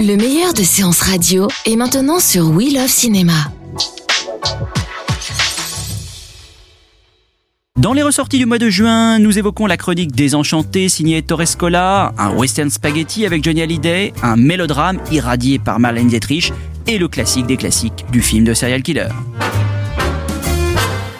Le meilleur de séances radio est maintenant sur We Love Cinéma. Dans les ressorties du mois de juin, nous évoquons la chronique Désenchanté signée Torrescola, un western spaghetti avec Johnny Hallyday, un mélodrame irradié par Marlène Dietrich et le classique des classiques du film de serial killer.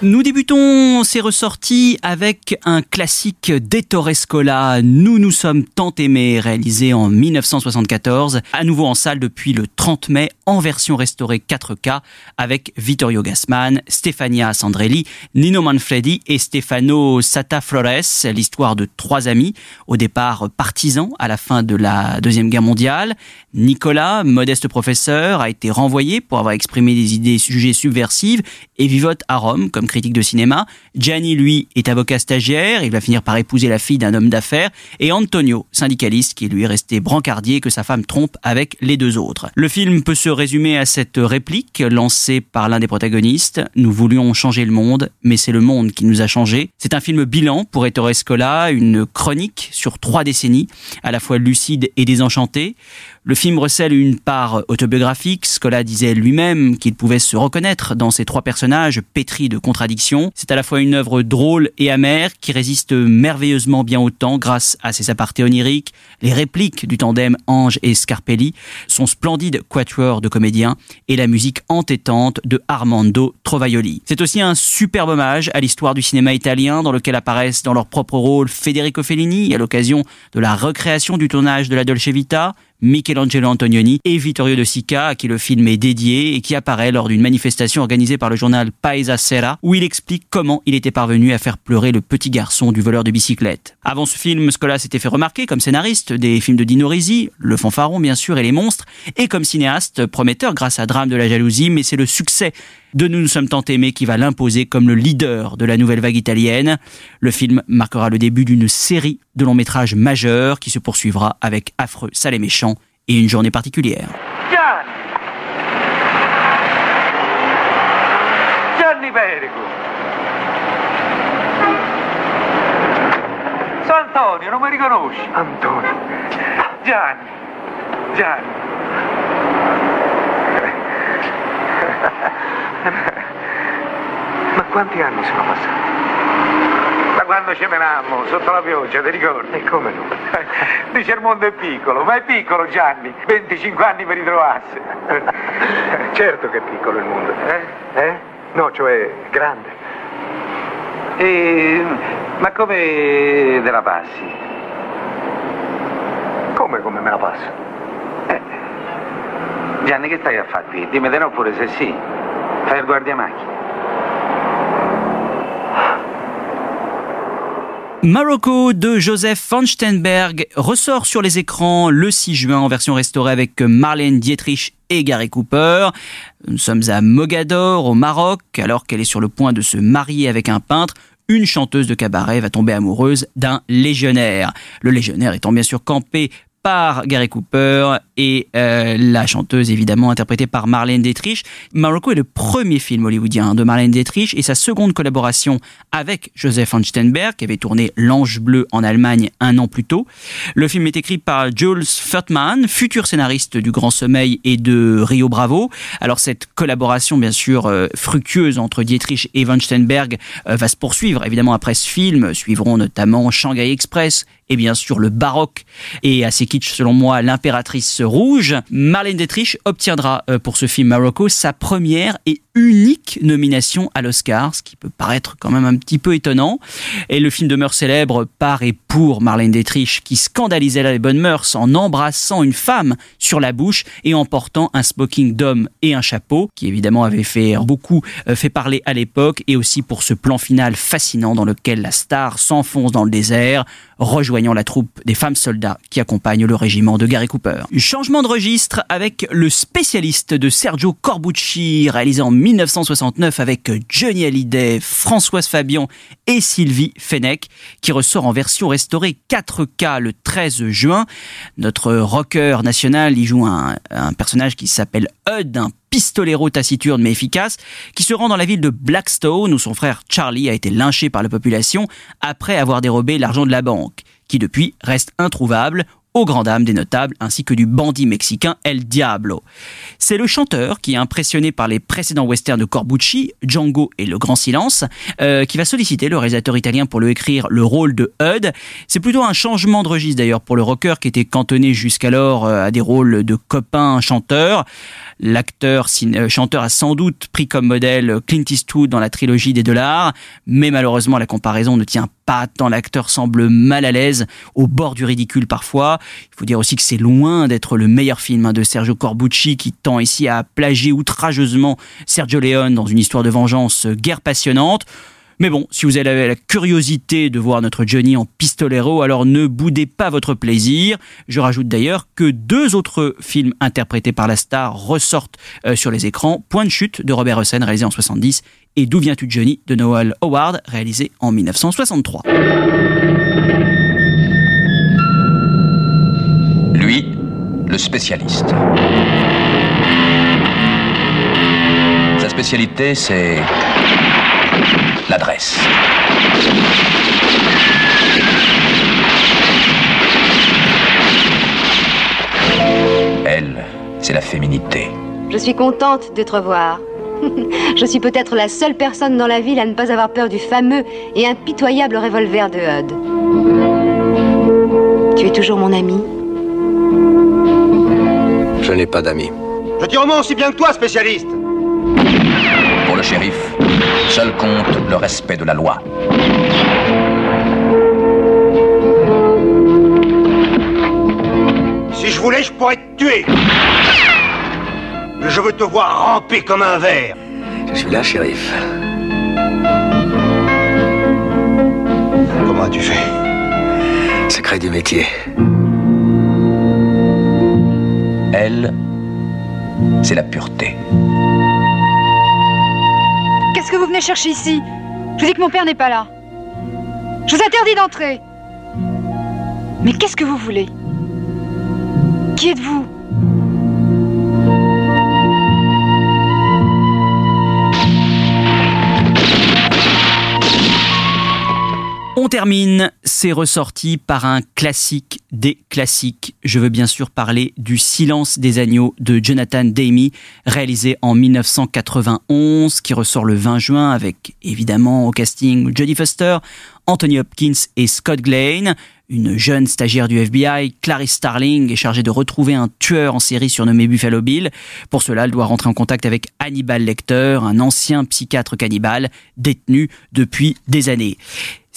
Nous débutons ces ressorties avec un classique d'Ettore Scola, Nous nous sommes tant aimés, réalisé en 1974, à nouveau en salle depuis le 30 mai, en version restaurée 4K, avec Vittorio Gassman, Stefania Sandrelli, Nino Manfredi et Stefano Sataflores, l'histoire de trois amis, au départ partisans à la fin de la Deuxième Guerre mondiale. Nicolas, modeste professeur, a été renvoyé pour avoir exprimé des idées jugées subversives et vivote à Rome comme critique de cinéma. Gianni, lui, est avocat stagiaire, il va finir par épouser la fille d'un homme d'affaires. Et Antonio, syndicaliste, qui lui est resté brancardier que sa femme trompe avec les deux autres. Le film peut se résumer à cette réplique lancée par l'un des protagonistes. Nous voulions changer le monde, mais c'est le monde qui nous a changé. C'est un film bilan pour Ettore Scola, une chronique sur trois décennies, à la fois lucide et désenchantée. Le film recèle une part autobiographique. Scola disait lui-même qu'il pouvait se reconnaître dans ces trois personnages pétris de contradictions. C'est à la fois une œuvre drôle et amère qui résiste merveilleusement bien au temps grâce à ses apartés oniriques, les répliques du tandem Ange et Scarpelli, son splendide quatuor de comédiens et la musique entêtante de Armando Trovaioli. C'est aussi un superbe hommage à l'histoire du cinéma italien dans lequel apparaissent dans leur propre rôle Federico Fellini à l'occasion de la recréation du tournage de la Dolce Vita, Michelangelo Antonioni et Vittorio De Sica, à qui le film est dédié et qui apparaît lors d'une manifestation organisée par le journal Paesa Sera, où il explique comment il était parvenu à faire pleurer le petit garçon du voleur de bicyclette. Avant ce film, Scola s'était fait remarquer comme scénariste des films de Dino Risi, Le Fanfaron bien sûr et Les Monstres, et comme cinéaste prometteur grâce à Drame de la jalousie, mais c'est le succès de Nous nous sommes tant aimés qui va l'imposer comme le leader de la nouvelle vague italienne. Le film marquera le début d'une série de longs métrages majeurs qui se poursuivra avec Affreux, Sale et Méchant et une journée particulière. Gianni! Gianni Perico! Antonio, non mi riconosci? Antonio. Gianni. Gianni. Quanti anni sono passati? Da quando ci menammo, sotto la pioggia, ti ricordi? E come no? Dice il mondo è piccolo, ma è piccolo Gianni, 25 anni per ritrovarsi. certo che è piccolo il mondo. Eh? Eh? No, cioè grande. E... Ma come te la passi? Come, come me la passo? Eh. Gianni, che stai a fare qui? Dimmi di no pure se sì. Fai il guardiamacchine. Marocco de Joseph von Steinberg ressort sur les écrans le 6 juin en version restaurée avec Marlène Dietrich et Gary Cooper. Nous sommes à Mogador, au Maroc, alors qu'elle est sur le point de se marier avec un peintre. Une chanteuse de cabaret va tomber amoureuse d'un légionnaire. Le légionnaire étant bien sûr campé par Gary Cooper et euh, la chanteuse évidemment interprétée par Marlène Dietrich. Marocco est le premier film hollywoodien de Marlène Dietrich et sa seconde collaboration avec Joseph von Steinberg qui avait tourné L'Ange Bleu en Allemagne un an plus tôt. Le film est écrit par Jules Furtman, futur scénariste du Grand Sommeil et de Rio Bravo. Alors cette collaboration bien sûr euh, fructueuse entre Dietrich et von Steinberg euh, va se poursuivre évidemment après ce film. Suivront notamment Shanghai Express et bien sûr le baroque et assez kitsch selon moi l'impératrice rouge. Marlène Dietrich obtiendra euh, pour ce film Morocco sa première et unique nomination à l'Oscar, ce qui peut paraître quand même un petit peu étonnant. Et le film demeure célèbre par et pour Marlène Dietrich, qui scandalisait les bonnes mœurs en embrassant une femme sur la bouche et en portant un smoking d'homme et un chapeau, qui évidemment avait fait beaucoup euh, fait parler à l'époque, et aussi pour ce plan final fascinant dans lequel la star s'enfonce dans le désert, rejoignant la troupe des femmes soldats qui accompagnent le régiment de Gary Cooper. Changement de registre avec le spécialiste de Sergio Corbucci, réalisé en 1969 avec Johnny Hallyday, Françoise Fabian et Sylvie Fennec, qui ressort en version restaurée 4K le 13 juin. Notre rocker national y joue un, un personnage qui s'appelle Hud, un pistolero taciturne mais efficace, qui se rend dans la ville de Blackstone où son frère Charlie a été lynché par la population après avoir dérobé l'argent de la banque, qui depuis reste introuvable aux grand dames des notables ainsi que du bandit mexicain El Diablo. C'est le chanteur qui est impressionné par les précédents westerns de Corbucci, Django et Le Grand Silence, euh, qui va solliciter le réalisateur italien pour lui écrire le rôle de Hud. C'est plutôt un changement de registre d'ailleurs pour le rocker qui était cantonné jusqu'alors euh, à des rôles de copain chanteur. L'acteur euh, chanteur a sans doute pris comme modèle Clint Eastwood dans la trilogie des dollars, mais malheureusement la comparaison ne tient pas tant l'acteur semble mal à l'aise, au bord du ridicule parfois. Il faut dire aussi que c'est loin d'être le meilleur film hein, de Sergio Corbucci qui tend ici à plagier outrageusement Sergio Leone dans une histoire de vengeance guère passionnante. Mais bon, si vous avez la curiosité de voir notre Johnny en pistolero, alors ne boudez pas votre plaisir. Je rajoute d'ailleurs que deux autres films interprétés par la star ressortent euh, sur les écrans. Point de chute de Robert Hossein, réalisé en 70, et D'où viens-tu Johnny de Noel Howard, réalisé en 1963. Le spécialiste. Sa spécialité, c'est l'adresse. Elle, c'est la féminité. Je suis contente de te revoir. Je suis peut-être la seule personne dans la ville à ne pas avoir peur du fameux et impitoyable revolver de Hud. Tu es toujours mon ami Je n'ai pas d'amis. Je tire au moins aussi bien que toi, spécialiste. Pour le shérif, seul compte le respect de la loi. Si je voulais, je pourrais te tuer. Mais je veux te voir ramper comme un verre. Je suis là, shérif. Comment as-tu fait? Secret du métier. Elle, c'est la pureté. Qu'est-ce que vous venez chercher ici? Je vous dis que mon père n'est pas là. Je vous interdis d'entrer. Mais qu'est-ce que vous voulez? Qui êtes-vous? Termine, c'est ressorti par un classique des classiques. Je veux bien sûr parler du Silence des agneaux de Jonathan Demme, réalisé en 1991, qui ressort le 20 juin avec évidemment au casting Jodie Foster, Anthony Hopkins et Scott Glenn. Une jeune stagiaire du FBI, Clarice Starling, est chargée de retrouver un tueur en série surnommé Buffalo Bill. Pour cela, elle doit rentrer en contact avec Hannibal Lecter, un ancien psychiatre cannibale détenu depuis des années.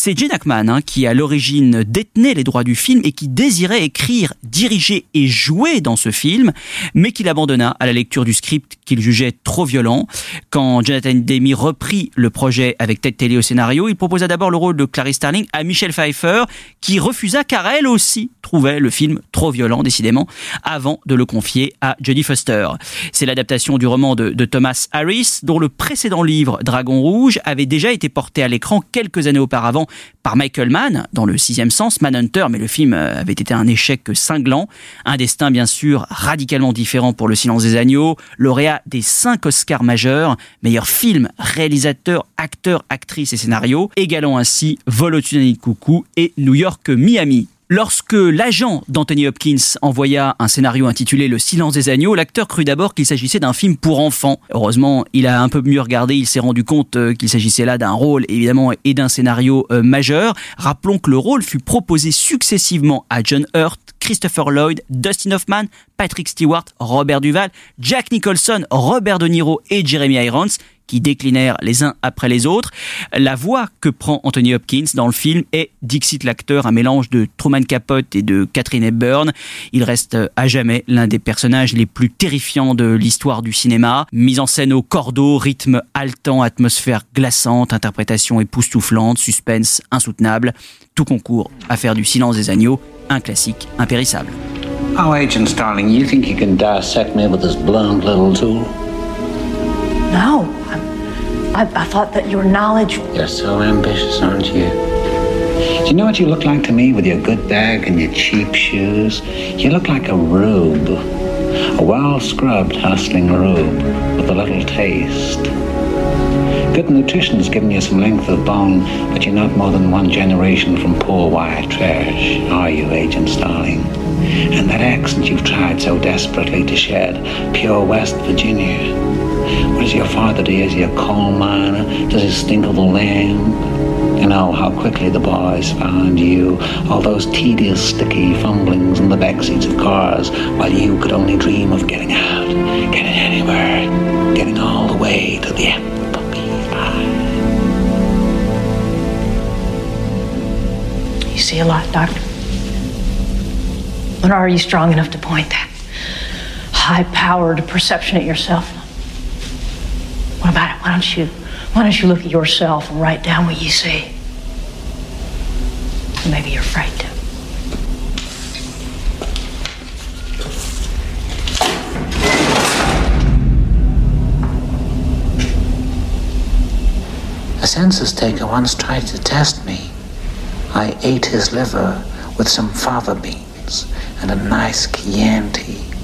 C'est Gene Hackman hein, qui à l'origine détenait les droits du film et qui désirait écrire, diriger et jouer dans ce film, mais qu'il abandonna à la lecture du script qu'il jugeait trop violent. Quand Jonathan Demme reprit le projet avec Ted Télé au scénario, il proposa d'abord le rôle de Clarice Starling à Michelle Pfeiffer, qui refusa car elle aussi trouvait le film trop violent, décidément, avant de le confier à Jodie Foster. C'est l'adaptation du roman de Thomas Harris, dont le précédent livre, Dragon Rouge, avait déjà été porté à l'écran quelques années auparavant par Michael Mann dans le sixième sens, Manhunter, mais le film euh, avait été un échec cinglant. Un destin bien sûr radicalement différent pour Le Silence des Agneaux, lauréat des cinq Oscars majeurs, meilleur film, réalisateur, acteur, actrice et scénario, égalant ainsi Vol au-dessus coucou et New York Miami. Lorsque l'agent d'Anthony Hopkins envoya un scénario intitulé Le silence des agneaux, l'acteur crut d'abord qu'il s'agissait d'un film pour enfants. Heureusement, il a un peu mieux regardé, il s'est rendu compte euh, qu'il s'agissait là d'un rôle évidemment et d'un scénario euh, majeur. Rappelons que le rôle fut proposé successivement à John Hurt, Christopher Lloyd, Dustin Hoffman, Patrick Stewart, Robert Duval, Jack Nicholson, Robert De Niro et Jeremy Irons qui déclinèrent les uns après les autres. La voix que prend Anthony Hopkins dans le film est Dixit l'acteur, un mélange de Truman Capote et de Catherine Hepburn. Il reste à jamais l'un des personnages les plus terrifiants de l'histoire du cinéma. Mise en scène au cordeau, rythme haletant, atmosphère glaçante, interprétation époustouflante, suspense insoutenable. Tout concourt à faire du silence des agneaux un classique impérissable. Oh, Agent Starling, you think you can dissect me with this blunt little tool? No. I, I thought that your knowledge. You're so ambitious, aren't you? Do you know what you look like to me with your good bag and your cheap shoes? You look like a rube. A well scrubbed, hustling rube with a little taste. Good nutrition's given you some length of bone, but you're not more than one generation from poor white trash, are you, Agent Starling? And that accent you've tried so desperately to shed, pure West Virginia. What does your father do? Is he a coal miner? Does he stink of the land? You know how quickly the boys found you, all those tedious, sticky fumblings in the back seats of cars, while you could only dream of getting out, getting anywhere, getting all the way to the end. You see a lot, Doctor. But are you strong enough to point that high-powered perception at yourself? Why don't you why don't you look at yourself and write down what you see? Maybe you're afraid to. A census taker once tried to test me. I ate his liver with some fava beans and a nice Chianti.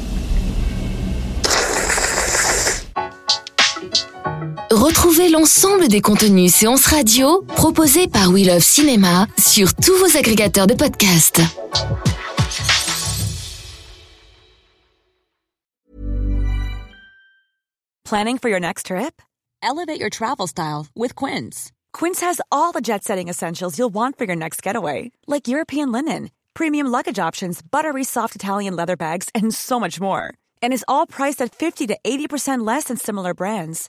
Retrouvez l'ensemble des contenus séances radio proposés par We Love Cinéma sur tous vos agrégateurs de podcasts. Planning for your next trip? Elevate your travel style with Quince. Quince has all the jet setting essentials you'll want for your next getaway, like European linen, premium luggage options, buttery soft Italian leather bags, and so much more. And is all priced at 50 to 80% less than similar brands.